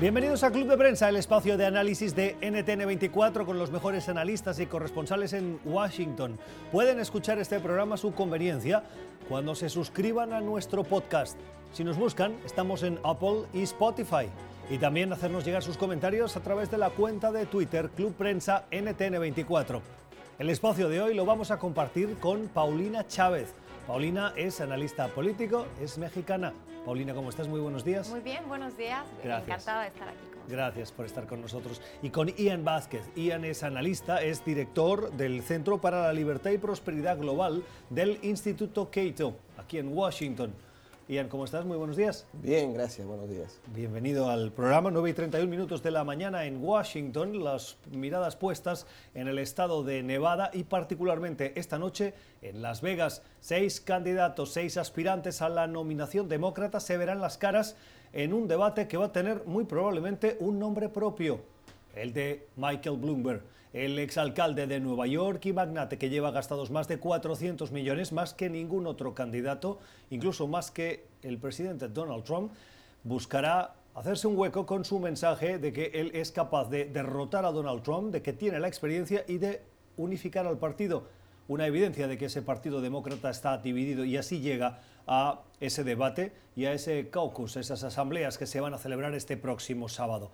Bienvenidos a Club de Prensa, el espacio de análisis de NTN24 con los mejores analistas y corresponsales en Washington. Pueden escuchar este programa a su conveniencia cuando se suscriban a nuestro podcast. Si nos buscan, estamos en Apple y Spotify. Y también hacernos llegar sus comentarios a través de la cuenta de Twitter Club Prensa NTN24. El espacio de hoy lo vamos a compartir con Paulina Chávez. Paulina es analista político, es mexicana. Paulina, ¿cómo estás? Muy buenos días. Muy bien, buenos días. Gracias. Encantada de estar aquí. Con Gracias por estar con nosotros. Y con Ian Vázquez. Ian es analista, es director del Centro para la Libertad y Prosperidad Global del Instituto Cato, aquí en Washington. Ian, ¿cómo estás? Muy buenos días. Bien, gracias, buenos días. Bienvenido al programa, 9 y 31 minutos de la mañana en Washington, las miradas puestas en el estado de Nevada y particularmente esta noche en Las Vegas. Seis candidatos, seis aspirantes a la nominación demócrata se verán las caras en un debate que va a tener muy probablemente un nombre propio, el de Michael Bloomberg, el exalcalde de Nueva York y magnate que lleva gastados más de 400 millones, más que ningún otro candidato, incluso más que el presidente Donald Trump, buscará hacerse un hueco con su mensaje de que él es capaz de derrotar a Donald Trump, de que tiene la experiencia y de unificar al partido. Una evidencia de que ese partido demócrata está dividido y así llega a ese debate y a ese caucus, esas asambleas que se van a celebrar este próximo sábado.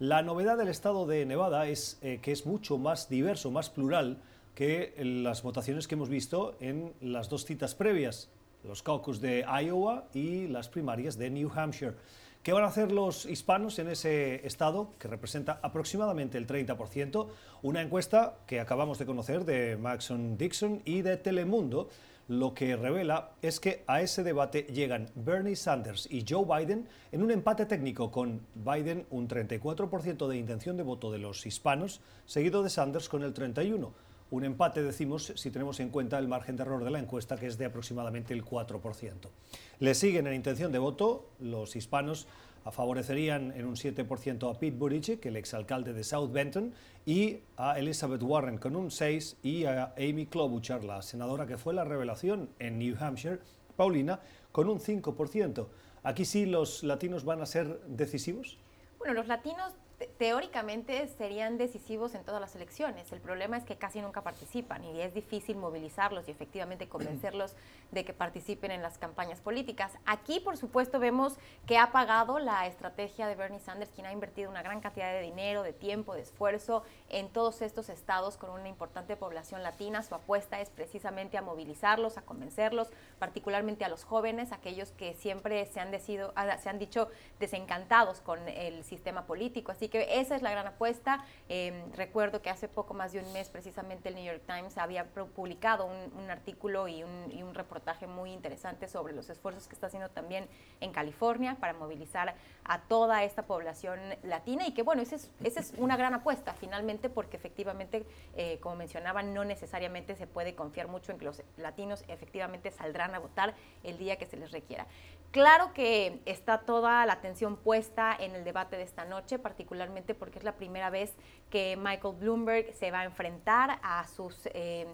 La novedad del estado de Nevada es eh, que es mucho más diverso, más plural que las votaciones que hemos visto en las dos citas previas, los caucus de Iowa y las primarias de New Hampshire. ¿Qué van a hacer los hispanos en ese estado, que representa aproximadamente el 30%? Una encuesta que acabamos de conocer de Maxon Dixon y de Telemundo, lo que revela es que a ese debate llegan Bernie Sanders y Joe Biden en un empate técnico con Biden un 34% de intención de voto de los hispanos, seguido de Sanders con el 31%. Un empate, decimos, si tenemos en cuenta el margen de error de la encuesta, que es de aproximadamente el 4%. Le siguen en intención de voto los hispanos favorecerían en un 7% a Pete Buttigieg, el exalcalde de South Benton, y a Elizabeth Warren con un 6% y a Amy Klobuchar, la senadora que fue la revelación en New Hampshire, Paulina, con un 5%. Aquí sí los latinos van a ser decisivos. Bueno, los latinos teóricamente serían decisivos en todas las elecciones. El problema es que casi nunca participan y es difícil movilizarlos y efectivamente convencerlos de que participen en las campañas políticas. Aquí, por supuesto, vemos que ha pagado la estrategia de Bernie Sanders, quien ha invertido una gran cantidad de dinero, de tiempo, de esfuerzo en todos estos estados con una importante población latina. Su apuesta es precisamente a movilizarlos, a convencerlos, particularmente a los jóvenes, aquellos que siempre se han, decido, se han dicho desencantados con el sistema político. Así que esa es la gran apuesta. Eh, recuerdo que hace poco más de un mes precisamente el New York Times había publicado un, artículo y un, reportaje muy interesante sobre los esfuerzos que está haciendo también en California para movilizar a toda esta población latina y que bueno, esa es, esa es una gran apuesta finalmente porque efectivamente, eh, como mencionaba, no necesariamente se puede confiar mucho en que los latinos efectivamente saldrán a votar el día que se les requiera. Claro que está toda la atención puesta en el debate de esta noche, particularmente porque es la primera vez que Michael Bloomberg se va a enfrentar a sus... Eh,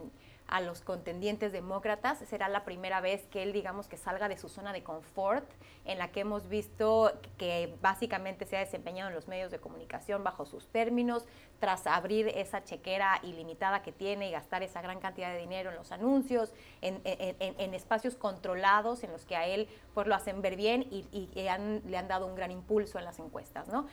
a los contendientes demócratas. Será la primera vez que él, digamos, que salga de su zona de confort, en la que hemos visto que básicamente se ha desempeñado en los medios de comunicación bajo sus términos, tras abrir esa chequera ilimitada que tiene y gastar esa gran cantidad de dinero en los anuncios, en, en, espacios controlados en los que a él pues lo hacen ver bien y, y han, le han dado un gran impulso en las encuestas. ¿no?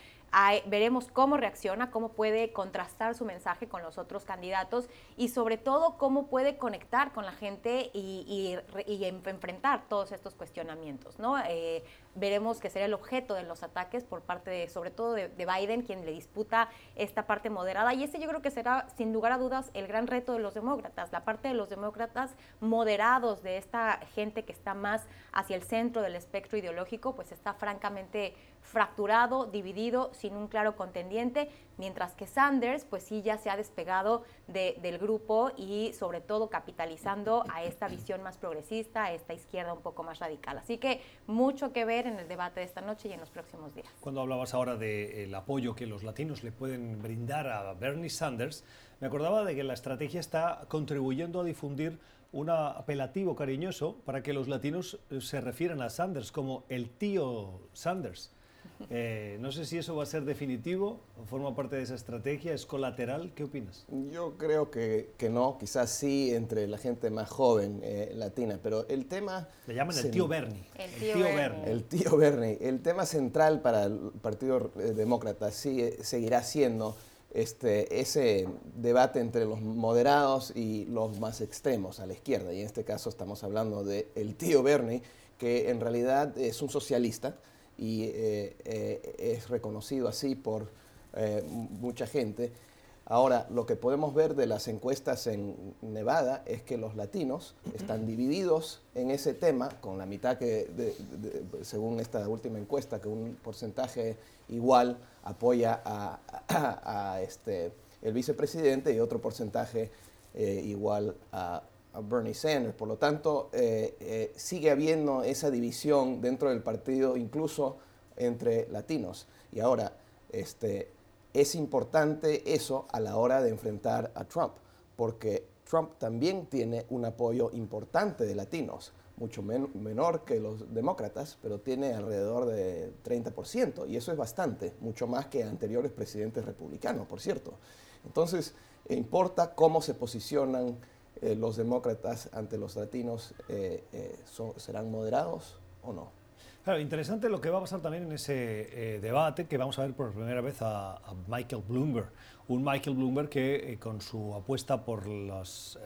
Veremos cómo reacciona, cómo puede contrastar su mensaje con los otros candidatos y sobre todo cómo puede conectar con la gente y, y, y enfrentar todos estos cuestionamientos. ¿no? Eh, veremos que será el objeto de los ataques por parte de, sobre todo de, de, Biden, quien le disputa esta parte moderada. Y ese yo creo que será, sin lugar a dudas, el gran reto de los demócratas, la parte de los demócratas moderados, de esta gente que está más hacia el centro del espectro ideológico, pues está francamente fracturado, dividido, sin un claro contendiente, mientras que Sanders, pues sí, ya se ha despegado de, del grupo y sobre todo capitalizando a esta visión más progresista, a esta izquierda un poco más radical. Así que mucho que ver en el debate de esta noche y en los próximos días. Cuando hablabas ahora del de apoyo que los latinos le pueden brindar a Bernie Sanders, me acordaba de que la estrategia está contribuyendo a difundir un apelativo cariñoso para que los latinos se refieran a Sanders como el tío Sanders. Eh, no sé si eso va a ser definitivo o forma parte de esa estrategia, es colateral. ¿Qué opinas? Yo creo que, que no, quizás sí entre la gente más joven eh, latina, pero el tema... Le llaman el tío Bernie. El tío, Bernie. El tío Bernie. El tema central para el Partido Demócrata sí, seguirá siendo este, ese debate entre los moderados y los más extremos a la izquierda. Y en este caso estamos hablando del el tío Bernie, que en realidad es un socialista y eh, eh, es reconocido así por eh, mucha gente. Ahora, lo que podemos ver de las encuestas en Nevada es que los latinos están divididos en ese tema, con la mitad que, según esta última encuesta, que un porcentaje igual apoya a, este, el vicepresidente y otro porcentaje igual a, Bernie Sanders. Por lo tanto, eh, eh, sigue habiendo esa división dentro del partido, incluso entre latinos. Y ahora, este, es importante eso a la hora de enfrentar a Trump, porque Trump también tiene un apoyo importante de latinos, mucho menor que los demócratas, pero tiene alrededor de 30%, y eso es bastante, mucho más que anteriores presidentes republicanos, por cierto. Entonces, importa cómo se posicionan eh, los demócratas ante los latinos eh, eh, serán moderados o no. Claro, interesante lo que va a pasar también en ese debate, que vamos a ver por primera vez a, Michael Bloomberg. Un Michael Bloomberg que con su apuesta por, los,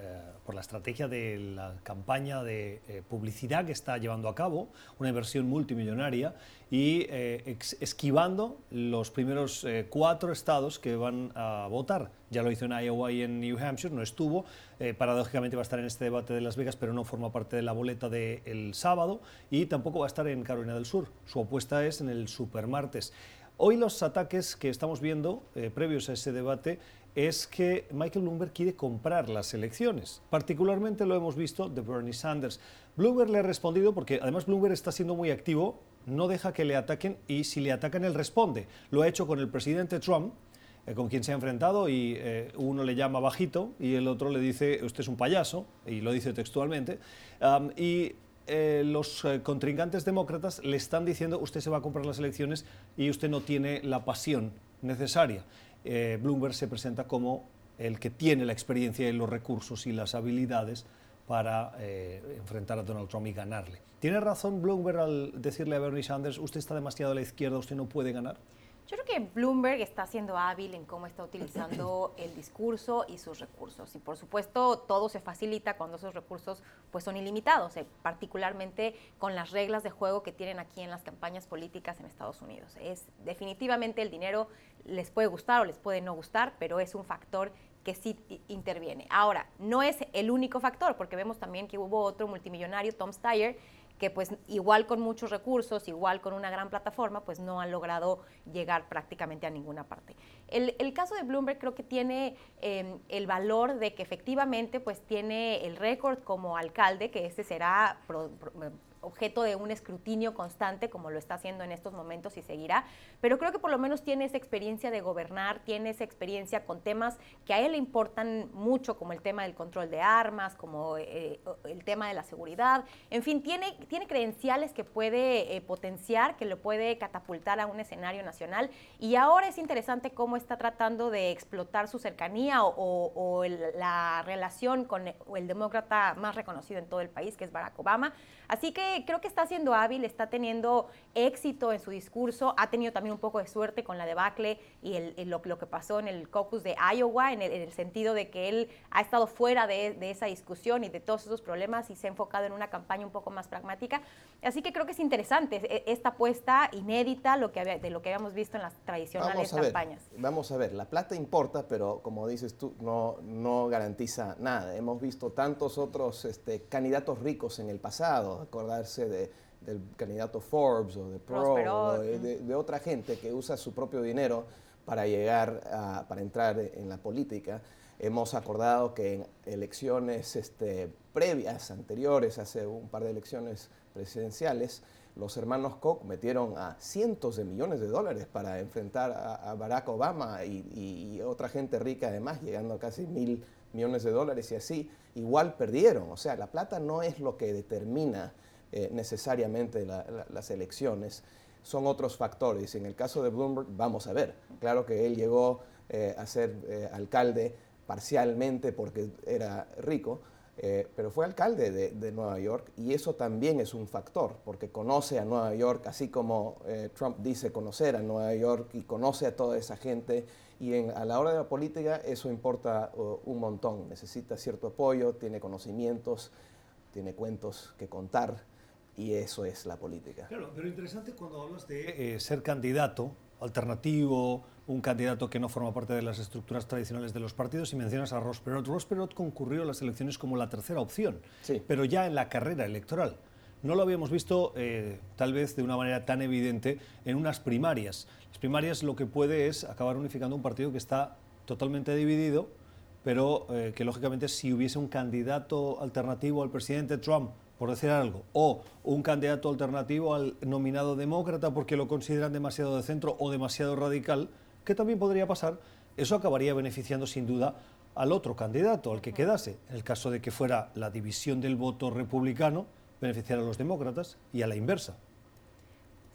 por la estrategia de la campaña de publicidad que está llevando a cabo, una inversión multimillonaria, y esquivando los primeros cuatro estados que van a votar ya lo hizo en Iowa y en New Hampshire, no estuvo, eh, paradójicamente va a estar en este debate de Las Vegas, pero no forma parte de la boleta del sábado y tampoco va a estar en Carolina del Sur. Su apuesta es en el supermartes. Hoy los ataques que estamos viendo, eh, previos a ese debate, es que Michael Bloomberg quiere comprar las elecciones. Particularmente lo hemos visto de Bernie Sanders. Bloomberg le ha respondido porque además Bloomberg está siendo muy activo, no deja que le ataquen y si le atacan él responde. Lo ha hecho con el presidente Trump, eh, con quien se ha enfrentado y eh, uno le llama bajito y el otro le dice usted es un payaso, y lo dice textualmente, y eh, los contrincantes demócratas le están diciendo usted se va a comprar las elecciones y usted no tiene la pasión necesaria. Bloomberg se presenta como el que tiene la experiencia y los recursos y las habilidades para enfrentar a Donald Trump y ganarle. ¿Tiene razón Bloomberg al decirle a Bernie Sanders, usted está demasiado a la izquierda, usted no puede ganar? Yo creo que Bloomberg está siendo hábil en cómo está utilizando el discurso y sus recursos. Y por supuesto, todo se facilita cuando esos recursos pues, son ilimitados, eh, particularmente con las reglas de juego que tienen aquí en las campañas políticas en Estados Unidos. Es definitivamente el dinero les puede gustar o les puede no gustar, pero es un factor que sí interviene. Ahora, no es el único factor, porque vemos también que hubo otro multimillonario, Tom Steyer, que pues igual con muchos recursos, igual con una gran plataforma, pues no han logrado llegar prácticamente a ninguna parte. El, caso de Bloomberg creo que tiene em, el valor de que efectivamente pues tiene el récord como alcalde, que ese será objeto de un escrutinio constante, como lo está haciendo en estos momentos y seguirá, pero creo que por lo menos tiene esa experiencia de gobernar, tiene esa experiencia con temas que a él le importan mucho, como el tema del control de armas, como eh, el tema de la seguridad, en fin, tiene, tiene credenciales que puede eh, potenciar, que lo puede catapultar a un escenario nacional. Y ahora es interesante cómo está tratando de explotar su cercanía o, la relación con el demócrata más reconocido en todo el país, que es Barack Obama. Así que creo que está siendo hábil, está teniendo éxito en su discurso, ha tenido también un poco de suerte con la debacle y lo, que pasó en el caucus de Iowa, en el, sentido de que él ha estado fuera de, esa discusión y de todos esos problemas y se ha enfocado en una campaña un poco más pragmática. Así que creo que es interesante e, esta apuesta inédita lo que de lo que habíamos visto en las tradicionales campañas. vamos a ver, la plata importa, pero como dices tú, no, no garantiza nada. Hemos visto tantos otros este, candidatos ricos en el pasado, acordarse de, del candidato Forbes o de Pro o de, otra gente que usa su propio dinero para llegar a, para entrar en la política. Hemos acordado que en elecciones este, previas, anteriores, hace un par de elecciones presidenciales, los hermanos Koch metieron a cientos de millones de dólares para enfrentar a, Barack Obama y, y, otra gente rica además, llegando a casi mil millones de dólares y así, igual perdieron. O sea, la plata no es lo que determina eh, necesariamente las elecciones. son otros factores. En el caso de Bloomberg, vamos a ver. Claro que él llegó eh, a ser eh, alcalde parcialmente porque era rico, pero fue alcalde de, Nueva York y eso también es un factor, porque conoce a Nueva York, así como Trump dice conocer a Nueva York y conoce a toda esa gente. Y a la hora de la política eso importa uh, un montón. Necesita cierto apoyo, tiene conocimientos, tiene cuentos que contar y eso es la política. Claro, pero interesante cuando hablas de ser candidato alternativo, un candidato que no forma parte de las estructuras tradicionales de los partidos y mencionas a Ross Perot. Ross Perot concurrió a las elecciones como la tercera opción, pero ya en la carrera electoral. No lo habíamos visto eh, tal vez de una manera tan evidente en unas primarias. Las primarias lo que puede es acabar unificando un partido que está totalmente dividido, pero eh, que lógicamente si hubiese un candidato alternativo al presidente Trump por decir algo, o un candidato alternativo al nominado demócrata porque lo consideran demasiado de centro o demasiado radical, que también podría pasar, eso acabaría beneficiando sin duda al otro candidato, al que quedase. En el caso de que fuera la división del voto republicano, beneficiar a los demócratas y a la inversa.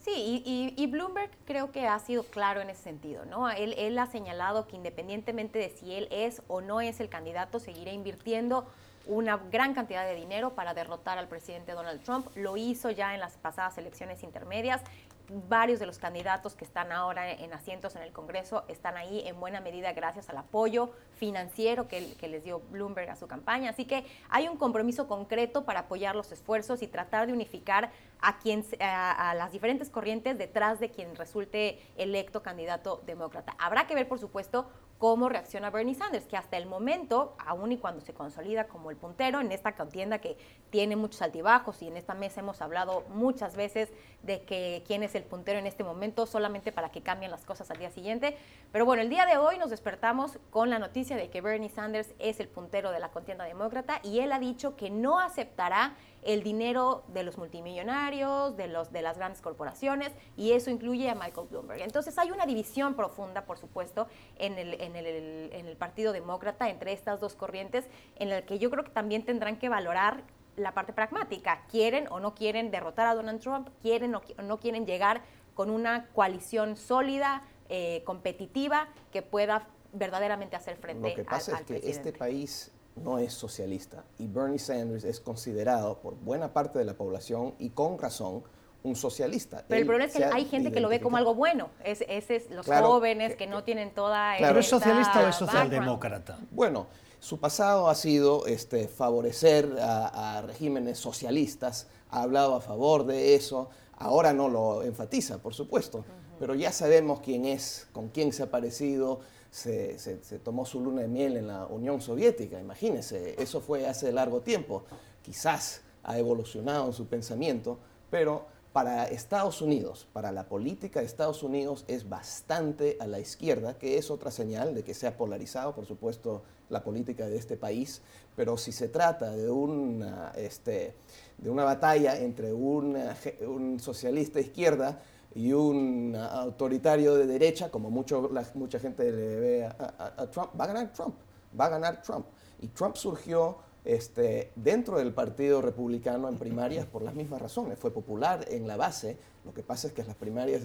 Sí, y, Bloomberg creo que ha sido claro en ese sentido, ¿no? Él, ha señalado que independientemente de si él es o no es el candidato, seguirá invirtiendo una gran cantidad de dinero para derrotar al presidente Donald Trump. Lo hizo ya en las pasadas elecciones intermedias. Varios de los candidatos que están ahora en asientos en el Congreso están ahí en buena medida gracias al apoyo financiero que, les dio Bloomberg a su campaña. Así que hay un compromiso concreto para apoyar los esfuerzos y tratar de unificar a, quien, a las diferentes corrientes detrás de quien resulte electo candidato demócrata. Habrá que ver, por supuesto, cómo reacciona Bernie Sanders, que hasta el momento, aun y cuando se consolida como el puntero en esta contienda que tiene muchos altibajos y en esta mesa hemos hablado muchas veces de que quién es el puntero en este momento solamente para que cambien las cosas al día siguiente. Pero bueno, el día de hoy nos despertamos con la noticia de que Bernie Sanders es el puntero de la contienda demócrata y él ha dicho que no aceptará el dinero de los multimillonarios, de, los, de las grandes corporaciones, y eso incluye a Michael Bloomberg. Entonces hay una división profunda, por supuesto, en el, en el, en el Partido Demócrata entre estas dos corrientes, en la que yo creo que también tendrán que valorar la parte pragmática. ¿Quieren o no quieren derrotar a Donald Trump? ¿Quieren o no quieren llegar con una coalición sólida, eh, competitiva, que pueda verdaderamente hacer frente Lo que pasa es que este país no es socialista. Y Bernie Sanders es considerado por buena parte de la población y con razón un socialista. Pero el problema es que hay gente que lo ve como algo bueno, es, es, los jóvenes que, no tienen toda... ¿Pero es socialista o es socialdemócrata? Bueno, su pasado ha sido este, favorecer a, regímenes socialistas, ha hablado a favor de eso, ahora no lo enfatiza, por supuesto, pero ya sabemos quién es, con quién se ha parecido, se, tomó su luna de miel en la Unión Soviética, imagínense, eso fue hace largo tiempo. Quizás ha evolucionado en su pensamiento, pero para Estados Unidos, para la política de Estados Unidos es bastante a la izquierda, que es otra señal de que se ha polarizado, por supuesto, la política de este país, pero si se trata de una, este, de una batalla entre un, un socialista izquierda, y un autoritario de derecha, como mucho, mucha gente le ve a, Trump, va a ganar Trump, va a ganar Trump. Y Trump surgió este, dentro del Partido Republicano en primarias por las mismas razones. Fue popular en la base, lo que pasa es que las primarias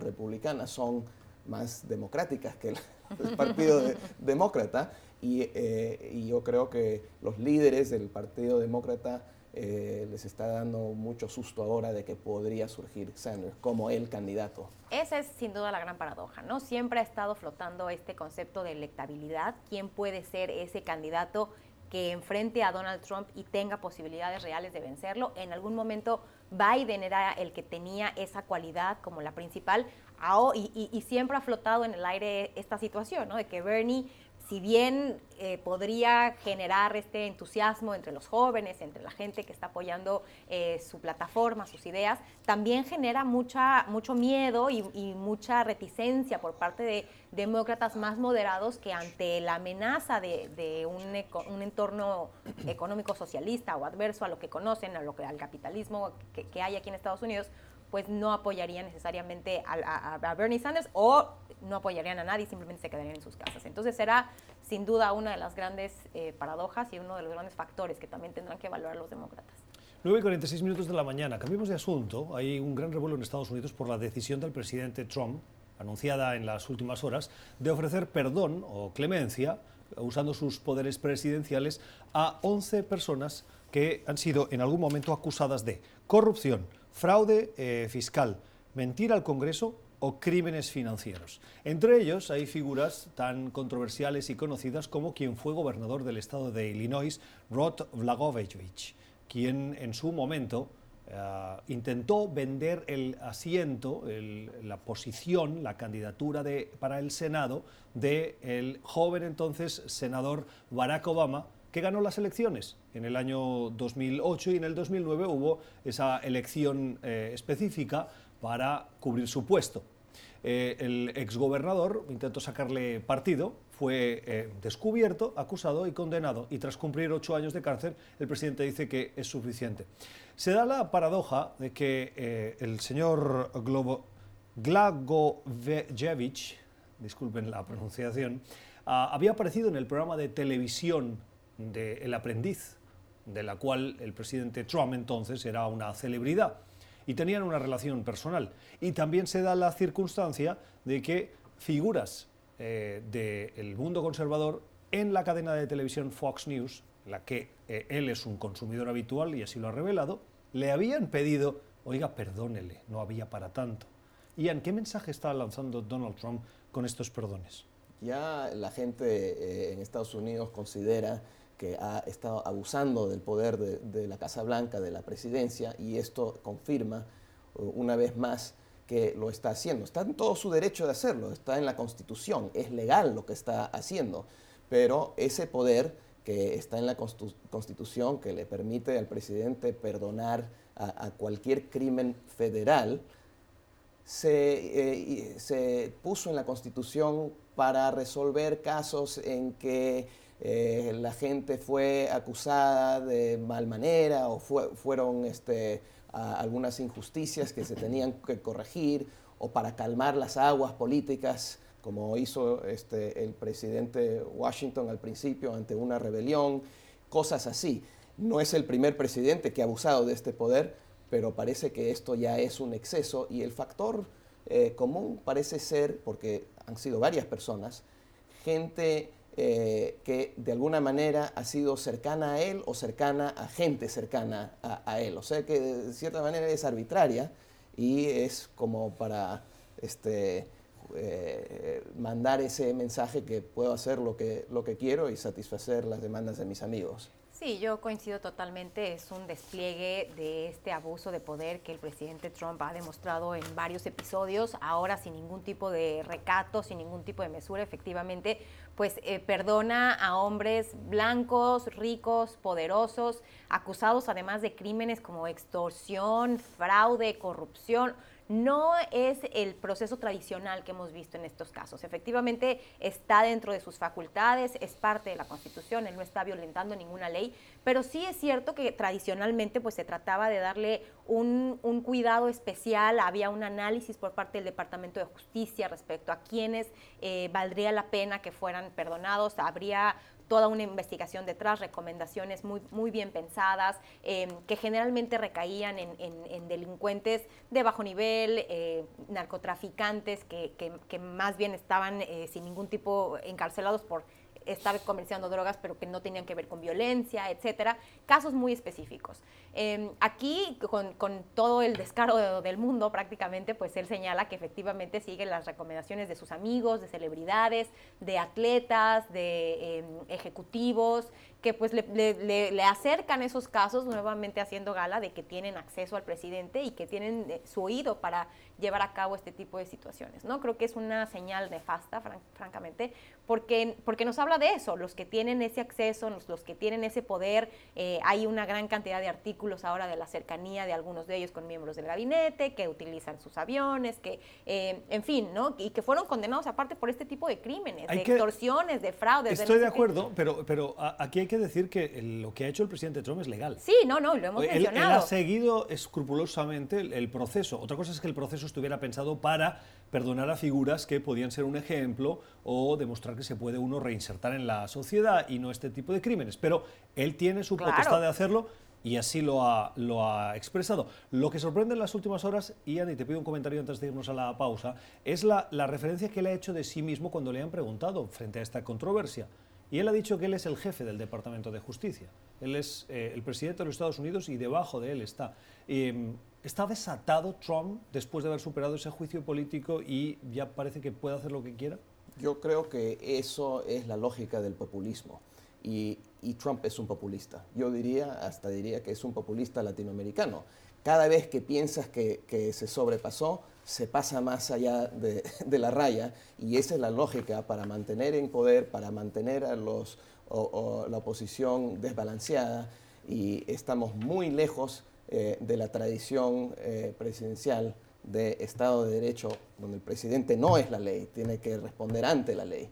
republicanas son más democráticas que el, Partido Demócrata y, eh, y yo creo que los líderes del Partido Demócrata eh, les está dando mucho susto ahora de que podría surgir Sanders como el candidato. Esa es sin duda la gran paradoja, ¿no? Siempre ha estado flotando este concepto de electabilidad. ¿Quién puede ser ese candidato que enfrente a Donald Trump y tenga posibilidades reales de vencerlo? En algún momento Biden era el que tenía esa cualidad como la principal y, y siempre ha flotado en el aire esta situación, ¿no? De que Bernie si bien eh, podría generar este entusiasmo entre los jóvenes, entre la gente que está apoyando eh, su plataforma, sus ideas, también genera mucha, mucho miedo y, mucha reticencia por parte de demócratas más moderados que ante la amenaza de, un, entorno económico socialista o adverso a lo que conocen, a lo que, al capitalismo que, que hay aquí en Estados Unidos, pues no apoyarían necesariamente a, Bernie Sanders o no apoyarían a nadie, simplemente se quedarían en sus casas. Entonces será sin duda una de las grandes eh, paradojas y uno de los grandes factores que también tendrán que evaluar los demócratas. 9 y 46 minutos de la mañana. Cambiemos de asunto. Hay un gran revuelo en Estados Unidos por la decisión del presidente Trump, anunciada en las últimas horas, de ofrecer perdón o clemencia, usando sus poderes presidenciales, a 11 personas que han sido en algún momento acusadas de corrupción, fraude eh, fiscal, mentir al Congreso o crímenes financieros. Entre ellos hay figuras tan controversiales y conocidas como quien fue gobernador del estado de Illinois, Rod Blagojevich quien en su momento eh, intentó vender el asiento, la posición, la candidatura de, para el Senado del joven entonces senador Barack Obama, ganó las elecciones en el año 2008 y en el 2009 hubo esa elección eh, específica para cubrir su puesto. Eh, el exgobernador intentó sacarle partido, fue eh, descubierto, acusado y condenado. Y tras cumplir ocho años de cárcel, el presidente dice que es suficiente. Se da la paradoja de que eh, el señor Globo, disculpen la pronunciación, ah, había aparecido en el programa de televisión de El Aprendiz, de la cual el presidente Trump entonces era una celebridad y tenían una relación personal. Y también se da la circunstancia de que figuras eh, del mundo conservador en la cadena de televisión Fox News, la que eh, él es un consumidor habitual y así lo ha revelado, le habían pedido, oiga, perdónele, no había para tanto. Ian, ¿qué mensaje está lanzando Donald Trump con estos perdones? Ya la gente eh, en Estados Unidos considera que ha estado abusando del poder de, la Casa Blanca, de la presidencia, y esto confirma uh, una vez más que lo está haciendo. Está en todo su derecho de hacerlo, está en la Constitución, es legal lo que está haciendo, pero ese poder que está en la Constitución, que le permite al presidente perdonar a, cualquier crimen federal, eh, se puso en la Constitución para resolver casos en que eh, la gente fue acusada de mal manera o fueron este, algunas injusticias que se tenían que corregir o para calmar las aguas políticas, como hizo este, el presidente Washington al principio ante una rebelión, cosas así. No es el primer presidente que ha abusado de este poder, pero parece que esto ya es un exceso y el factor eh, común parece ser, porque han sido varias personas, gente eh, que de alguna manera ha sido cercana a él o cercana a gente cercana a, él. O sea que de cierta manera es arbitraria y es como para este, eh, mandar ese mensaje que puedo hacer lo que, lo que quiero y satisfacer las demandas de mis amigos. Sí, yo coincido totalmente. Es un despliegue de este abuso de poder que el presidente Trump ha demostrado en varios episodios, ahora sin ningún tipo de recato, sin ningún tipo de mesura, efectivamente, pues eh, perdona a hombres blancos, ricos, poderosos, acusados además de crímenes como extorsión, fraude, corrupción no es el proceso tradicional que hemos visto en estos casos. Efectivamente, está dentro de sus facultades, es parte de la Constitución, él no está violentando ninguna ley, pero sí es cierto que tradicionalmente pues, se trataba de darle un, cuidado especial, había un análisis por parte del Departamento de Justicia respecto a quienes eh, valdría la pena que fueran perdonados, habría toda una investigación detrás, recomendaciones muy, muy bien pensadas, em, que generalmente recaían en, delincuentes de bajo nivel, eh, narcotraficantes que, que, más bien estaban eh, sin ningún tipo encarcelados por estar comerciando drogas, pero que no tenían que ver con violencia, etcétera. Casos muy específicos. Em, aquí, con, todo el descaro del mundo prácticamente, pues él señala que efectivamente sigue las recomendaciones de sus amigos, de celebridades, de atletas, de em, ejecutivos, que pues le, acercan esos casos nuevamente haciendo gala de que tienen acceso al presidente y que tienen eh, su oído para llevar a cabo este tipo de situaciones. ¿no? Creo que es una señal nefasta, francamente, porque, porque nos habla de eso, los que tienen ese acceso, los, que tienen ese poder, eh, hay una gran cantidad de artículos ahora de la cercanía de algunos de ellos con miembros del gabinete, que utilizan sus aviones, que, eh, en fin, ¿no? y que fueron condenados aparte por este tipo de crímenes, de extorsiones, de fraudes. Estoy de, acuerdo, pero, pero aquí hay que decir que lo que ha hecho el presidente Trump es legal. Sí, no, no, lo hemos él, mencionado. Él ha seguido escrupulosamente el, proceso. Otra cosa es que el proceso estuviera pensado para perdonar a figuras que podían ser un ejemplo o demostrar que se puede uno reinsertar en la sociedad y no este tipo de crímenes. Pero él tiene su potestad de hacerlo y así lo ha, lo ha expresado. Lo que sorprende en las últimas horas, Ian, y te pido un comentario antes de irnos a la pausa, es la, la referencia que le ha hecho de sí mismo cuando le han preguntado frente a esta controversia. Y él ha dicho que él es el jefe del Departamento de Justicia. Él es eh, el presidente de los Estados Unidos y debajo de él está. Eh, ¿Está desatado Trump después de haber superado ese juicio político y ya parece que puede hacer lo que quiera? Yo creo que eso es la lógica del populismo. Y, y, Trump es un populista. Yo diría, hasta diría que es un populista latinoamericano. Cada vez que piensas que, que se sobrepasó, se pasa más allá de, la raya y esa es la lógica para mantener en poder, para mantener a los, o, la oposición desbalanceada y estamos muy lejos eh, de la tradición eh, presidencial de Estado de Derecho, donde el presidente no es la ley, tiene que responder ante la ley.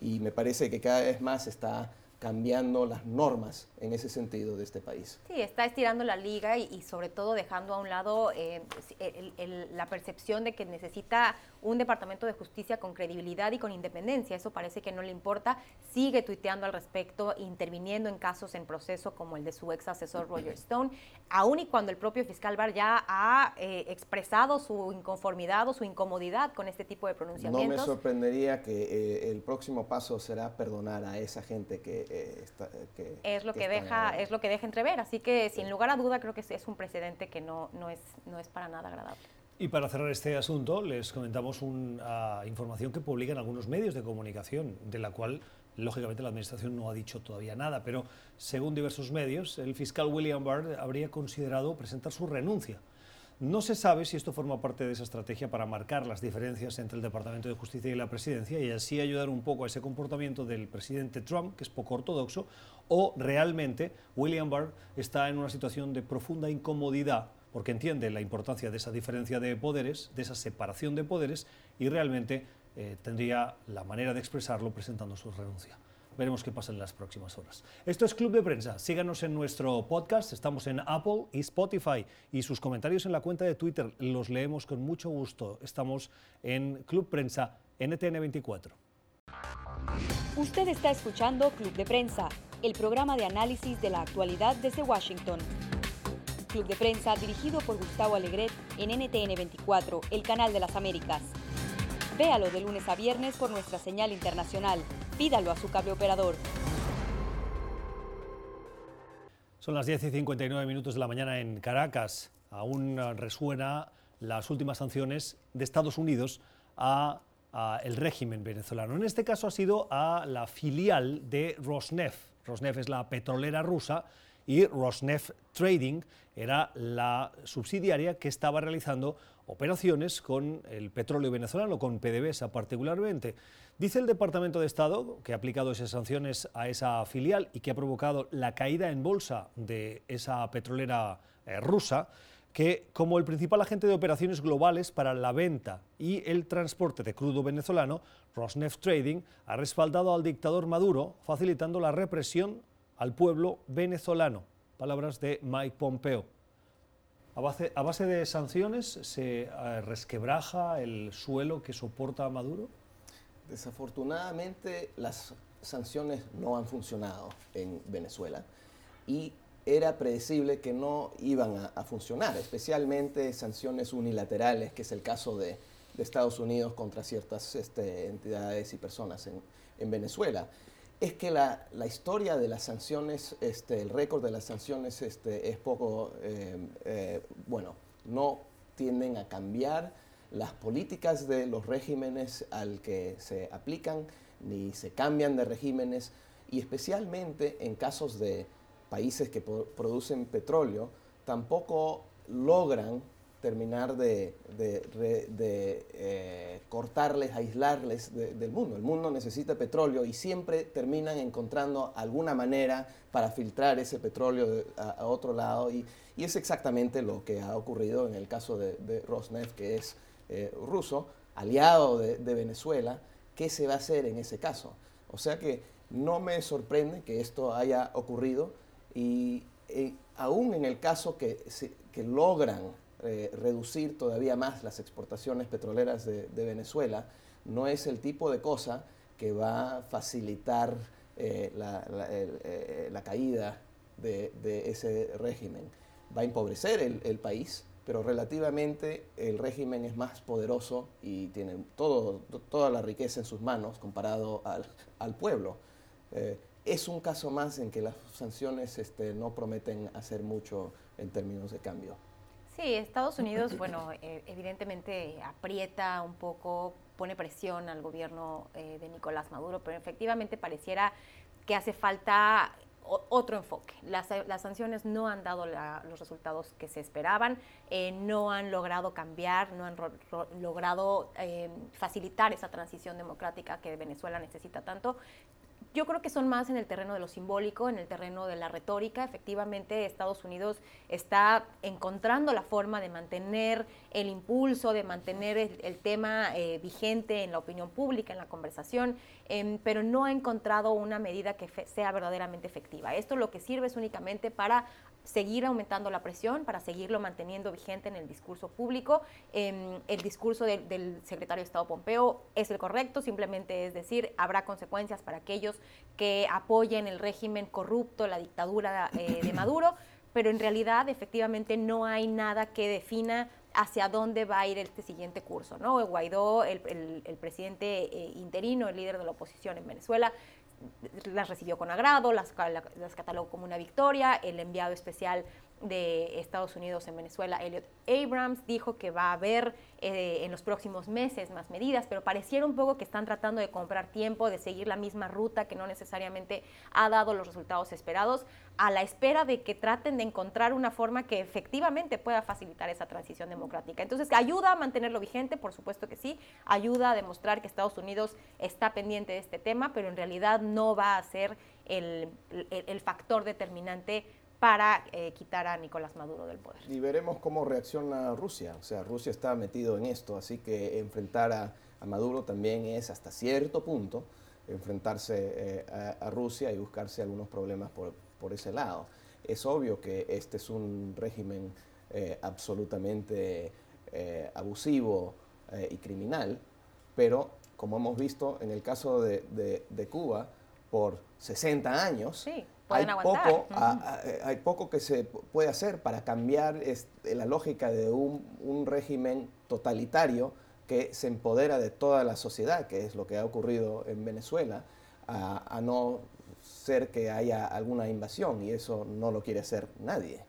Y me parece que cada vez más está cambiando las normas en ese sentido de este país. Sí, está estirando la liga y, y sobre todo dejando a un lado eh, el, el, la percepción de que necesita un departamento de justicia con credibilidad y con independencia. Eso parece que no le importa. Sigue tuiteando al respecto, interviniendo en casos en proceso como el de su ex asesor Roger Stone, aun y cuando el propio fiscal Barr ya ha eh, expresado su inconformidad o su incomodidad con este tipo de pronunciamientos. No me sorprendería que eh, el próximo paso será perdonar a esa gente que eh, está, que, es lo que, que deja es lo que deja entrever así que sin lugar a duda creo que es un precedente que no, no, es, no es para nada agradable y para cerrar este asunto, les comentamos una uh, información que publican algunos medios de comunicación, de la cual, lógicamente, la Administración no ha dicho todavía nada, pero según diversos medios, el fiscal William Barr habría considerado presentar su renuncia. No se sabe si esto forma parte de esa estrategia para marcar las diferencias entre el Departamento de Justicia y la Presidencia y así ayudar un poco a ese comportamiento del presidente Trump, que es poco ortodoxo, o realmente William Barr está en una situación de profunda incomodidad porque entiende la importancia de esa diferencia de poderes, de esa separación de poderes, y realmente eh, tendría la manera de expresarlo presentando su renuncia. Veremos qué pasa en las próximas horas. Esto es Club de Prensa. Síganos en nuestro podcast. Estamos en Apple y Spotify. Y sus comentarios en la cuenta de Twitter los leemos con mucho gusto. Estamos en Club Prensa NTN24. Usted está escuchando Club de Prensa, el programa de análisis de la actualidad desde Washington. Club de Prensa dirigido por Gustavo Alegret en NTN 24, el canal de las Américas. Véalo de lunes a viernes por nuestra señal internacional. Pídalo a su cable operador. Son las 10 y 59 minutos de la mañana en Caracas. Aún resuena las últimas sanciones de Estados Unidos a, a, el régimen venezolano. En este caso ha sido a la filial de Rosneft. Rosneft es la petrolera rusa y Rosneft Trading era la subsidiaria que estaba realizando operaciones con el petróleo venezolano, con PDVSA particularmente. Dice el Departamento de Estado que ha aplicado esas sanciones a esa filial y que ha provocado la caída en bolsa de esa petrolera eh, rusa, que como el principal agente de operaciones globales para la venta y el transporte de crudo venezolano, Rosneft Trading ha respaldado al dictador Maduro, facilitando la represión al pueblo venezolano. Palabras de Mike Pompeo. A base, a base de sanciones se uh, resquebraja el suelo que soporta a Maduro. Desafortunadamente las sanciones no han funcionado en Venezuela y era predecible que no iban a, a funcionar, especialmente sanciones unilaterales, que es el caso de, de Estados Unidos contra ciertas este, entidades y personas en, en Venezuela es que la, la, historia de las sanciones, este, el récord de las sanciones este, es poco, eh, eh, bueno, no tienden a cambiar las políticas de los regímenes al que se aplican, ni se cambian de regímenes, y especialmente en casos de países que producen petróleo, tampoco logran terminar de, eh, cortarles, aislarles del mundo. El mundo necesita petróleo y siempre terminan encontrando alguna manera para filtrar ese petróleo a, otro lado y, es exactamente lo que ha ocurrido en el caso de, Rosneft, que es eh, ruso, aliado de, Venezuela. ¿Qué se va a hacer en ese caso? O sea que no me sorprende que esto haya ocurrido y, y aún en el caso que logran eh, reducir todavía más las exportaciones petroleras de, Venezuela, no es el tipo de cosa que va a facilitar eh, eh, la, caída de, ese régimen. Va a empobrecer el, país, pero relativamente el régimen es más poderoso y tiene todo, toda la riqueza en sus manos comparado al, pueblo. Es un caso más en que las sanciones este, no prometen hacer mucho en términos de cambio. Sí, Estados Unidos, bueno, eh, evidentemente aprieta un poco, pone presión al gobierno eh, de Nicolás Maduro, pero efectivamente pareciera que hace falta otro enfoque. Las, sanciones no han dado los resultados que se esperaban, eh, no han logrado cambiar, no han logrado facilitar esa transición democrática que Venezuela necesita tanto. Yo creo que son más en el terreno de lo simbólico, en el terreno de la retórica. Efectivamente, Estados Unidos está encontrando la forma de mantener el impulso, de mantener el, tema eh, vigente en la opinión pública, en la conversación, em, pero no ha encontrado una medida que sea verdaderamente efectiva. Esto lo que sirve es únicamente para seguir aumentando la presión, para seguirlo manteniendo vigente en el discurso público. Em, el discurso del secretario de Estado Pompeo es el correcto, simplemente es decir, habrá consecuencias para aquellos que apoyen el régimen corrupto, la dictadura eh, de Maduro, pero en realidad efectivamente no hay nada que defina hacia dónde va a ir este siguiente curso. ¿no? Guaidó, el, presidente eh, interino, el líder de la oposición en Venezuela, las recibió con agrado, las, las catalogó como una victoria, el enviado especial de Estados Unidos en Venezuela, Elliot Abrams, dijo que va a haber eh, en los próximos meses más medidas, pero pareciera un poco que están tratando de comprar tiempo, de seguir la misma ruta que no necesariamente ha dado los resultados esperados, a la espera de que traten de encontrar una forma que efectivamente pueda facilitar esa transición democrática. Entonces, ¿ayuda a mantenerlo vigente? Por supuesto que sí, ayuda a demostrar que Estados Unidos está pendiente de este tema, pero en realidad no va a ser el, factor determinante para eh, quitar a Nicolás Maduro del poder. Y veremos cómo reacciona Rusia. O sea, Rusia está metido en esto, así que enfrentar a, Maduro también es hasta cierto punto enfrentarse eh, a, Rusia y buscarse algunos problemas por, ese lado. Es obvio que este es un régimen eh, absolutamente abusivo y criminal, pero como hemos visto en el caso de, de Cuba, por 60 años, sí hay poco, eh, hay poco que se puede hacer para cambiar la lógica de un, régimen totalitario que se empodera de toda la sociedad, que es lo que ha ocurrido en Venezuela, a, no ser que haya alguna invasión y eso no lo quiere hacer nadie.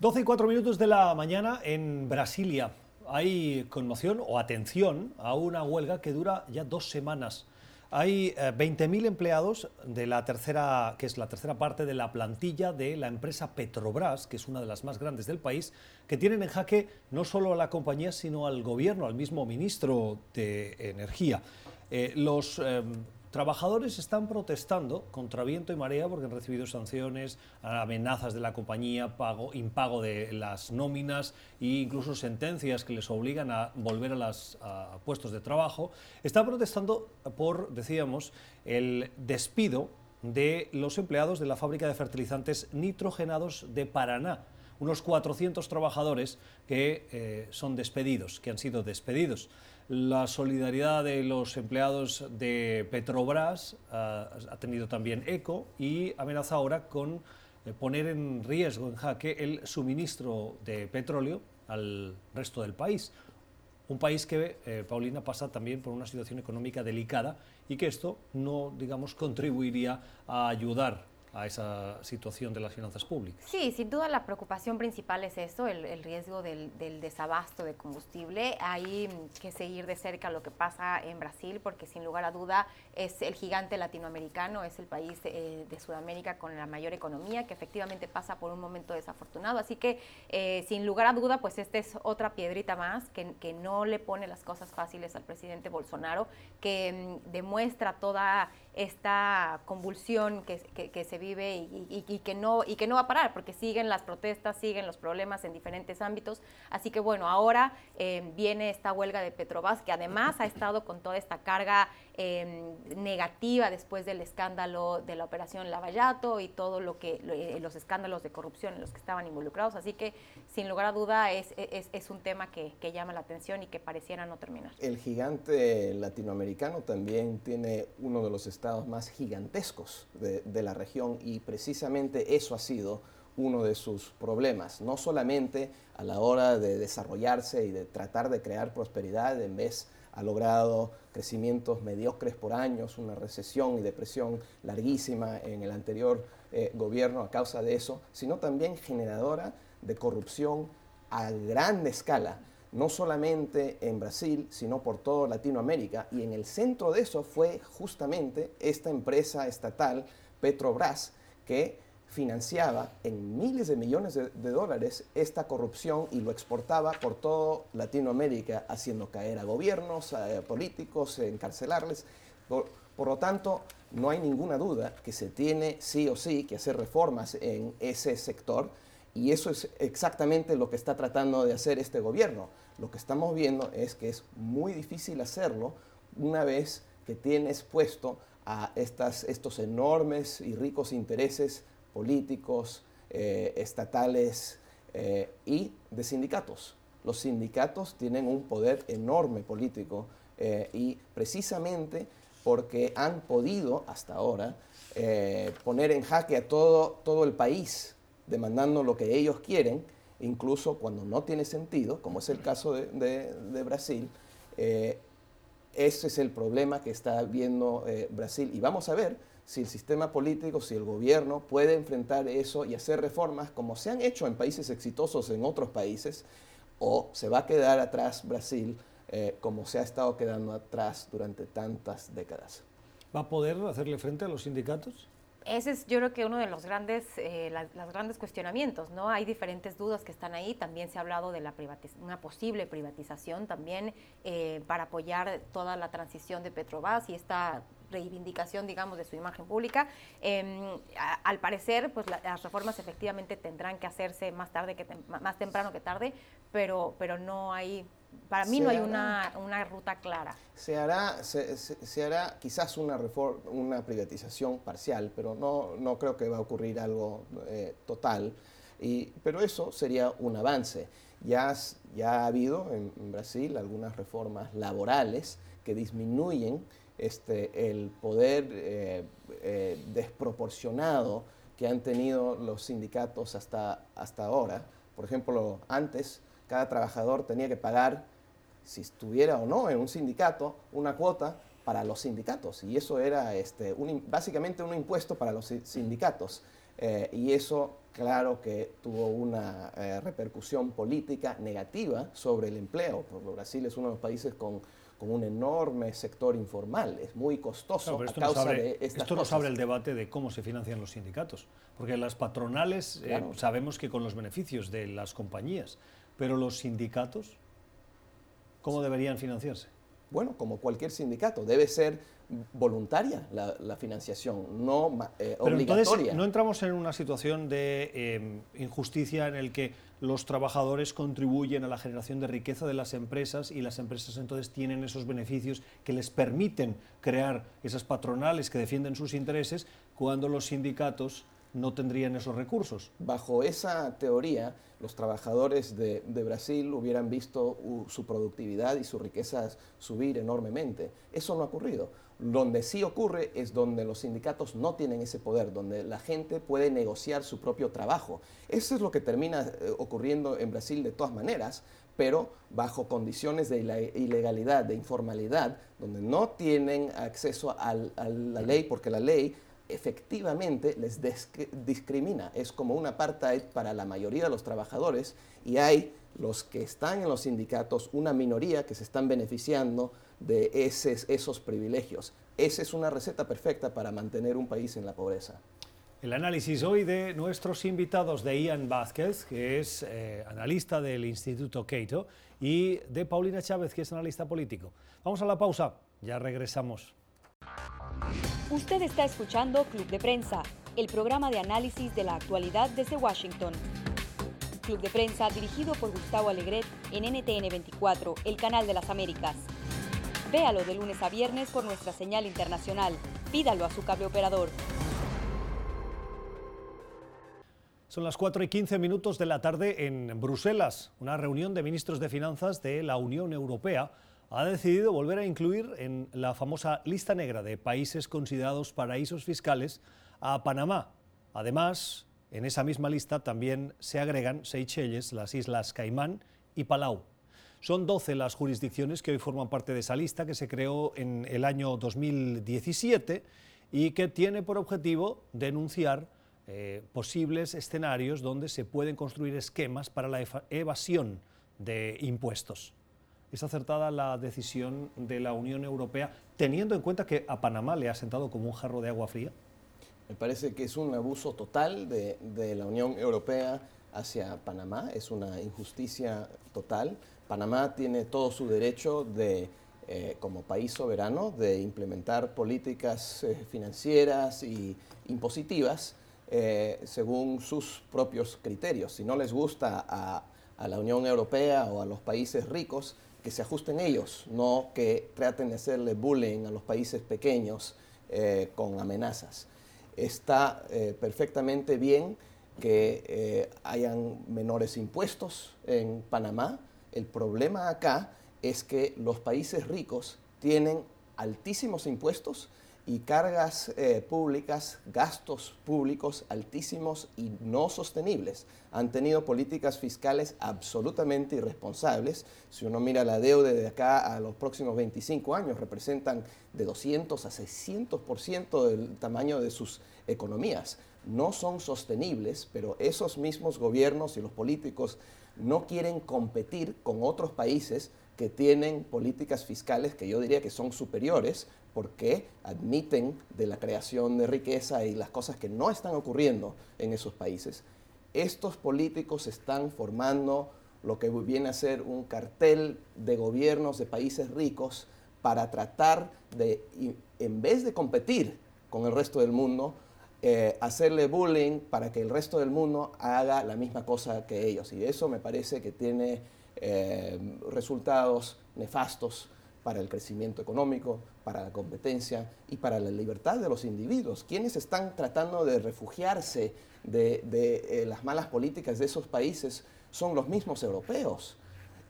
12 y 4 minutos de la mañana en Brasilia. Hay conmoción o atención a una huelga que dura ya dos semanas. Hay 20.000 eh, empleados de la tercera, que es la tercera parte de la plantilla de la empresa Petrobras, que es una de las más grandes del país, que tienen en jaque no solo a la compañía, sino al gobierno, al mismo ministro de Energía. Eh, los em, Trabajadores están protestando contra viento y marea porque han recibido sanciones, amenazas de la compañía, pago, impago de las nóminas e incluso sentencias que les obligan a volver a los puestos de trabajo. Están protestando por, decíamos, el despido de los empleados de la fábrica de fertilizantes nitrogenados de Paraná unos 400 trabajadores que eh, son despedidos, que han sido despedidos la solidaridad de los empleados de Petrobras ah, ha tenido también eco y amenaza ahora con eh, poner en riesgo, en jaque, el suministro de petróleo al resto del país. Un país que, eh, Paulina, pasa también por una situación económica delicada y que esto no, digamos, contribuiría a ayudar a esa situación de las finanzas públicas. Sí, sin duda la preocupación principal es eso, el, riesgo del, desabasto de combustible. Hay que seguir de cerca lo que pasa en Brasil, porque sin lugar a duda es el gigante latinoamericano, es el país eh, de Sudamérica con la mayor economía, que efectivamente pasa por un momento desafortunado. Así que, eh, sin lugar a duda, pues esta es otra piedrita más que, que no le pone las cosas fáciles al presidente Bolsonaro, que mm, demuestra toda esta convulsión que, se vive y, que no, y que no va a parar, porque siguen las protestas, siguen los problemas en diferentes ámbitos. Así que bueno, ahora eh, viene esta huelga de Petrobras, que además ha estado con toda esta carga em, negativa después del escándalo de la operación Lavallato y todo lo que eh, los escándalos de corrupción en los que estaban involucrados. Así que, sin lugar a duda, es, es, un tema que, que, llama la atención y que pareciera no terminar. El gigante latinoamericano también tiene uno de los estados más gigantescos de, de la región y precisamente eso ha sido uno de sus problemas, no solamente a la hora de desarrollarse y de tratar de crear prosperidad, en vez ha logrado crecimientos mediocres por años, una recesión y depresión larguísima en el anterior eh, gobierno a causa de eso, sino también generadora de corrupción a gran escala, no solamente en Brasil, sino por toda Latinoamérica. Y en el centro de eso fue justamente esta empresa estatal, Petrobras, que financiaba en miles de millones de, dólares esta corrupción y lo exportaba por toda Latinoamérica, haciendo caer a gobiernos, a, políticos, encarcelarles. Por, por, lo tanto, no hay ninguna duda que se tiene sí o sí que hacer reformas en ese sector y eso es exactamente lo que está tratando de hacer este gobierno. Lo que estamos viendo es que es muy difícil hacerlo una vez que tienes puesto a estas, estos enormes y ricos intereses políticos, eh, estatales eh, y de sindicatos. Los sindicatos tienen un poder enorme político eh, y precisamente porque han podido hasta ahora poner en jaque a todo, todo el país demandando lo que ellos quieren, incluso cuando no tiene sentido, como es el caso de, de Brasil, ese es el problema que está viendo Brasil. Y vamos a ver si el sistema político, si el gobierno puede enfrentar eso y hacer reformas como se han hecho en países exitosos en otros países, o se va a quedar atrás Brasil eh, como se ha estado quedando atrás durante tantas décadas. ¿Va a poder hacerle frente a los sindicatos? Ese es yo creo que uno de los grandes, eh, grandes cuestionamientos, ¿no? Hay diferentes dudas que están ahí, también se ha hablado de la una posible privatización también eh, para apoyar toda la transición de Petrobras y esta reivindicación, digamos, de su imagen pública. Em, al parecer, pues las reformas efectivamente tendrán que hacerse más tarde que más temprano que tarde, pero, pero no hay para mí no hay una, una, ruta clara. Se hará, se, se, hará quizás una, reforma, una privatización parcial, pero no, no creo que va a ocurrir algo eh, total. Y, pero eso sería un avance. Ya, ya ha habido en, Brasil algunas reformas laborales que disminuyen este, el poder eh, eh, desproporcionado que han tenido los sindicatos hasta, hasta ahora. Por ejemplo, antes cada trabajador tenía que pagar, si estuviera o no en un sindicato, una cuota para los sindicatos. Y eso era este, básicamente un impuesto para los sindicatos. Eh, y eso, claro que tuvo una repercusión política negativa sobre el empleo, porque Brasil es uno de los países con con un enorme sector informal. Es muy costoso a causa de estas Esto nos abre el debate de cómo se financian los sindicatos, porque las patronales eh, sabemos que con los beneficios de las compañías, pero los sindicatos, ¿cómo deberían financiarse? Bueno, como cualquier sindicato, debe ser voluntaria la, financiación, no eh, obligatoria. ¿no entramos en una situación de eh, injusticia en el que los trabajadores contribuyen a la generación de riqueza de las empresas y las empresas entonces tienen esos beneficios que les permiten crear esas patronales que defienden sus intereses cuando los sindicatos no tendrían esos recursos. Bajo esa teoría, los trabajadores de, Brasil hubieran visto su productividad y su riqueza subir enormemente. Eso no ha ocurrido. Donde sí ocurre es donde los sindicatos no tienen ese poder, donde la gente puede negociar su propio trabajo. Eso es lo que termina eh, ocurriendo en Brasil de todas maneras, pero bajo condiciones de ilegalidad, de informalidad, donde no tienen acceso a la ley, porque la ley efectivamente les discrimina. Es como una apartheid para la mayoría de los trabajadores y hay los que están en los sindicatos, una minoría que se están beneficiando de esos privilegios. Esa es una receta perfecta para mantener un país en la pobreza. El análisis hoy de nuestros invitados de Ian Vázquez, que es eh, analista del Instituto Cato, y de Paulina Chávez, que es analista político. Vamos a la pausa, ya regresamos. Usted está escuchando Club de Prensa, el programa de análisis de la actualidad desde Washington. Club de Prensa dirigido por Gustavo Alegret en NTN 24, el canal de las Américas. Véalo de lunes a viernes por nuestra señal internacional. Pídalo a su cable operador. Son las 4 y 15 minutos de la tarde en Bruselas. Una reunión de ministros de Finanzas de la Unión Europea ha decidido volver a incluir en la famosa lista negra de países considerados paraísos fiscales a Panamá. Además, en esa misma lista también se agregan Seychelles, las Islas Caimán y Palau. Son 12 las jurisdicciones que hoy forman parte de esa lista que se creó en el año 2017 y que tiene por objetivo denunciar eh, posibles escenarios donde se pueden construir esquemas para la evasión de impuestos. ¿Es acertada la decisión de la Unión Europea teniendo en cuenta que a Panamá le ha sentado como un jarro de agua fría? Me parece que es un abuso total de, de la Unión Europea hacia Panamá, es una injusticia total. Panamá tiene todo su derecho de, eh, como país soberano de implementar políticas eh, financieras y impositivas eh, según sus propios criterios. Si no les gusta a, a, la Unión Europea o a los países ricos, que se ajusten ellos, no que traten de hacerle bullying a los países pequeños con amenazas. Está perfectamente bien que hayan menores impuestos en Panamá, el problema acá es que los países ricos tienen altísimos impuestos y cargas eh, públicas, gastos públicos altísimos y no sostenibles. Han tenido políticas fiscales absolutamente irresponsables. Si uno mira la deuda de acá a los próximos 25 años, representan de 200 a 600% del tamaño de sus economías. No son sostenibles, pero esos mismos gobiernos y los políticos no quieren competir con otros países que tienen políticas fiscales que yo diría que son superiores porque admiten de la creación de riqueza y las cosas que no están ocurriendo en esos países. Estos políticos están formando lo que viene a ser un cartel de gobiernos de países ricos para tratar de, en vez de competir con el resto del mundo, eh, hacerle bullying para que el resto del mundo haga la misma cosa que ellos. Y eso me parece que tiene eh, resultados nefastos para el crecimiento económico, para la competencia y para la libertad de los individuos. Quienes están tratando de refugiarse de, eh, las malas políticas de esos países son los mismos europeos.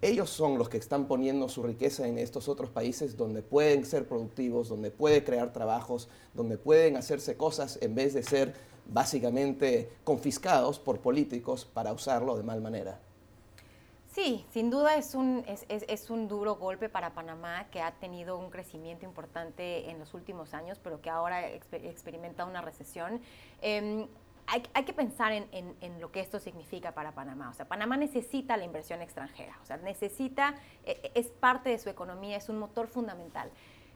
Ellos son los que están poniendo su riqueza en estos otros países donde pueden ser productivos, donde puede crear trabajos, donde pueden hacerse cosas en vez de ser básicamente confiscados por políticos para usarlo de mal manera. Sí, sin duda es un, es, un duro golpe para Panamá que ha tenido un crecimiento importante en los últimos años, pero que ahora experimenta una recesión. Em, hay, que pensar en, lo que esto significa para Panamá. O sea, Panamá necesita la inversión extranjera, o sea, necesita, e, es parte de su economía, es un motor fundamental.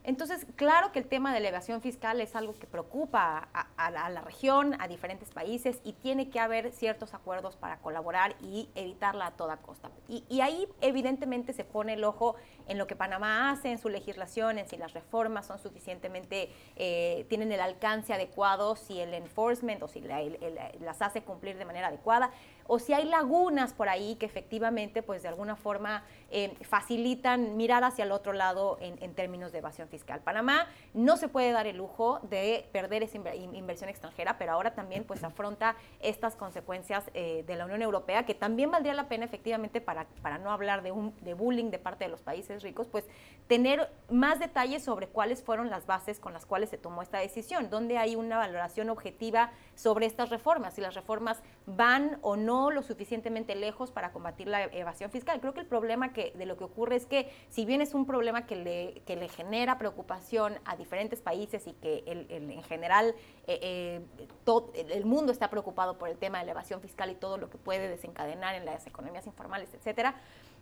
Entonces, claro que el tema de elevación fiscal es algo que preocupa a, la, región, a diferentes países, y tiene que haber ciertos acuerdos para colaborar y evitarla a toda costa. Y, ahí evidentemente se pone el ojo en lo que Panamá hace, en su legislación, en si las reformas son suficientemente, eh, tienen el alcance adecuado, si el enforcement o si las hace cumplir de manera adecuada o si hay lagunas por ahí que efectivamente, pues de alguna forma eh, facilitan mirar hacia el otro lado en, términos de evasión fiscal. Panamá no se puede dar el lujo de perder esa inversión extranjera, pero ahora también pues afronta estas consecuencias eh, de la Unión Europea, que también valdría la pena efectivamente para, para no hablar de, un, de bullying de parte de los países ricos, pues tener más detalles sobre cuáles fueron las bases con las cuales se tomó esta decisión, donde hay una valoración objetiva sobre estas reformas, si las reformas van o no lo suficientemente lejos para combatir la evasión fiscal. Creo que el problema que, de lo que ocurre es que si bien es un problema que le, que le genera preocupación a diferentes países y que en general eh, eh, todo, el mundo está preocupado por el tema de la evasión fiscal y todo lo que puede desencadenar en las economías informales, etcétera,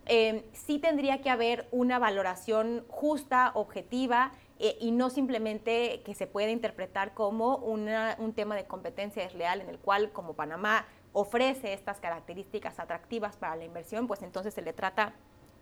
eh, sí tendría que haber una valoración justa, objetiva, y no simplemente que se pueda interpretar como una, un tema de competencia desleal en el cual, como Panamá ofrece estas características atractivas para la inversión, pues entonces se le trata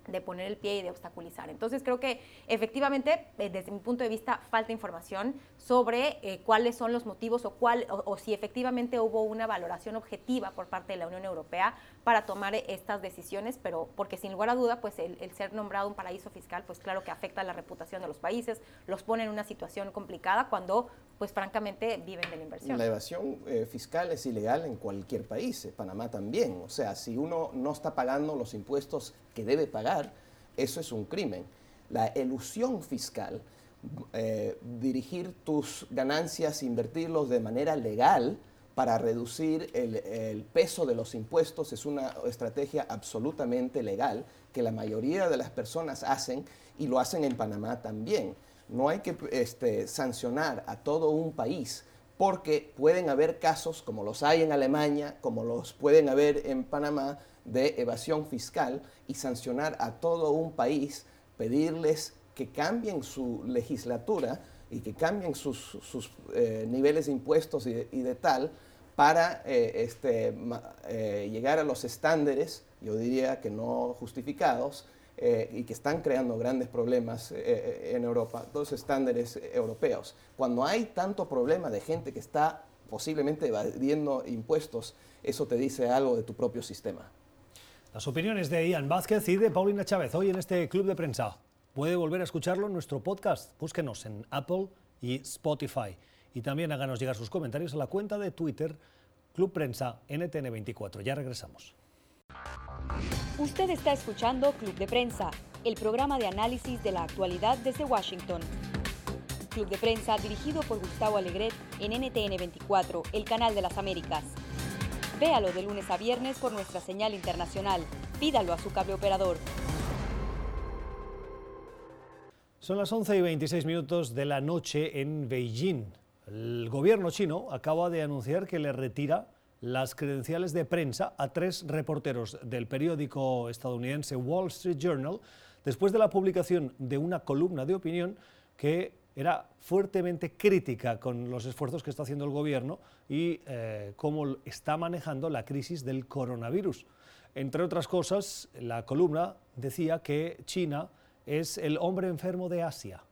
de poner el pie y de obstaculizar. Entonces creo que efectivamente, eh, desde mi punto de vista, falta información sobre eh, cuáles son los motivos o, cuál, o, si efectivamente hubo una valoración objetiva por parte de la Unión Europea para tomar estas decisiones, pero porque sin lugar a duda, pues el, ser nombrado un paraíso fiscal, pues claro que afecta la reputación de los países, los pone en una situación complicada cuando, pues francamente, viven de la inversión. La evasión eh, fiscal es ilegal en cualquier país, Panamá también. O sea, si uno no está pagando los impuestos que debe pagar, eso es un crimen. La elusión fiscal, eh, dirigir tus ganancias, invertirlos de manera legal para reducir el, peso de los impuestos, es una estrategia absolutamente legal que la mayoría de las personas hacen y lo hacen en Panamá también. No hay que este, sancionar a todo un país porque pueden haber casos como los hay en Alemania, como los pueden haber en Panamá, de evasión fiscal y sancionar a todo un país, pedirles que cambien su legislatura y que cambien sus, eh, niveles de impuestos y de, tal para eh, este, eh, llegar a los estándares, yo diría que no justificados, y que están creando grandes problemas en Europa, los estándares europeos. Cuando hay tanto problema de gente que está posiblemente evadiendo impuestos, eso te dice algo de tu propio sistema. Las opiniones de Ian Vázquez y de Paulina Chávez hoy en este Club de Prensa. Puede volver a escucharlo en nuestro podcast. Búsquenos en Apple y Spotify. Y también háganos llegar sus comentarios a la cuenta de Twitter Club Prensa NTN24. Ya regresamos. Usted está escuchando Club de Prensa, el programa de análisis de la actualidad desde Washington. Club de Prensa dirigido por Gustavo Alegret en NTN24, el canal de las Américas. Véalo de lunes a viernes por nuestra señal internacional. Pídalo a su cable operador. Son las 11 y 26 minutos de la noche en Beijing. El gobierno chino acaba de anunciar que le retira las credenciales de prensa a tres reporteros del periódico estadounidense Wall Street Journal después de la publicación de una columna de opinión que era fuertemente crítica con los esfuerzos que está haciendo el gobierno y eh, cómo está manejando la crisis del coronavirus. Entre otras cosas, la columna decía que China es el hombre enfermo de Asia.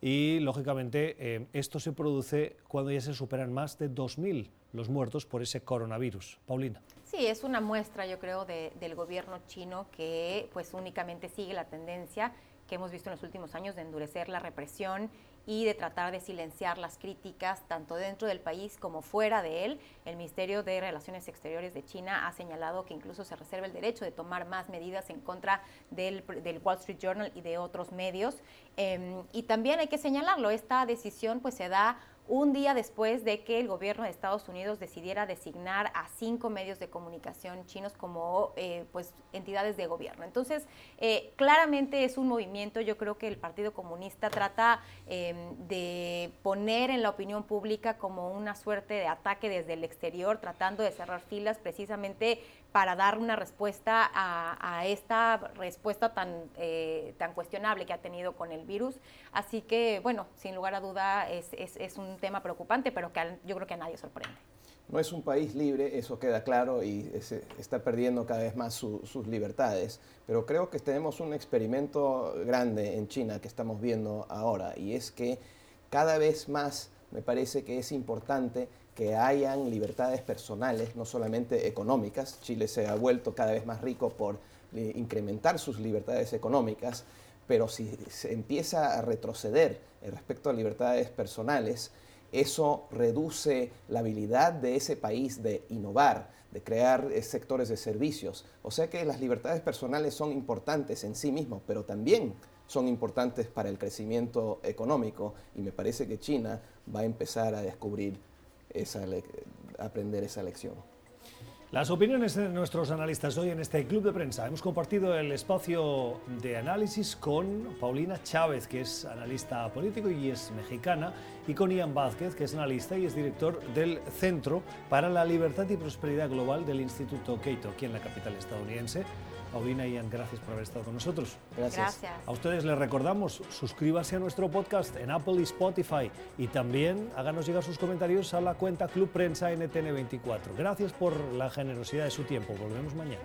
Y, lógicamente, eh, esto se produce cuando ya se superan más de 2.000 los muertos por ese coronavirus. Paulina. Sí, es una muestra, yo creo, del gobierno chino que pues únicamente sigue la tendencia que hemos visto en los últimos años de endurecer la represión y de tratar de silenciar las críticas tanto dentro del país como fuera de él. El Ministerio de Relaciones Exteriores de China ha señalado que incluso se reserva el derecho de tomar más medidas en contra del, Wall Street Journal y de otros medios. Em, y también hay que señalarlo, esta decisión pues se da un día después de que el gobierno de Estados Unidos decidiera designar a cinco medios de comunicación chinos como eh, pues, entidades de gobierno. Entonces, eh, claramente es un movimiento, yo creo que el Partido Comunista trata em, de poner en la opinión pública como una suerte de ataque desde el exterior, tratando de cerrar filas precisamente para dar una respuesta a, esta respuesta tan, eh, tan cuestionable que ha tenido con el virus. Así que, bueno, sin lugar a duda es, es, un tema preocupante, pero que yo creo que a nadie sorprende. No es un país libre, eso queda claro, y está perdiendo cada vez más sus libertades. Pero creo que tenemos un experimento grande en China que estamos viendo ahora, y es que cada vez más me parece que es importante que hayan libertades personales, no solamente económicas. Chile se ha vuelto cada vez más rico por eh, incrementar sus libertades económicas, pero si se empieza a retroceder respecto a libertades personales, eso reduce la habilidad de ese país de innovar, de crear eh, sectores de servicios. O sea que las libertades personales son importantes en sí mismos, pero también son importantes para el crecimiento económico y me parece que China va a empezar a descubrir esa aprender esa lección. Las opiniones de nuestros analistas hoy en este club de prensa. Hemos compartido el espacio de análisis con Paulina Chávez, que es analista político y es mexicana, y con Ian Vázquez, que es analista y es director del Centro para la Libertad y Prosperidad Global del Instituto Cato, aquí en la capital estadounidense. Paulina y Ian, gracias por haber estado con nosotros. Gracias. A ustedes les recordamos, suscríbase a nuestro podcast en Apple y Spotify y también háganos llegar sus comentarios a la cuenta Club Prensa NTN24. Gracias por la generosidad de su tiempo. Volvemos mañana.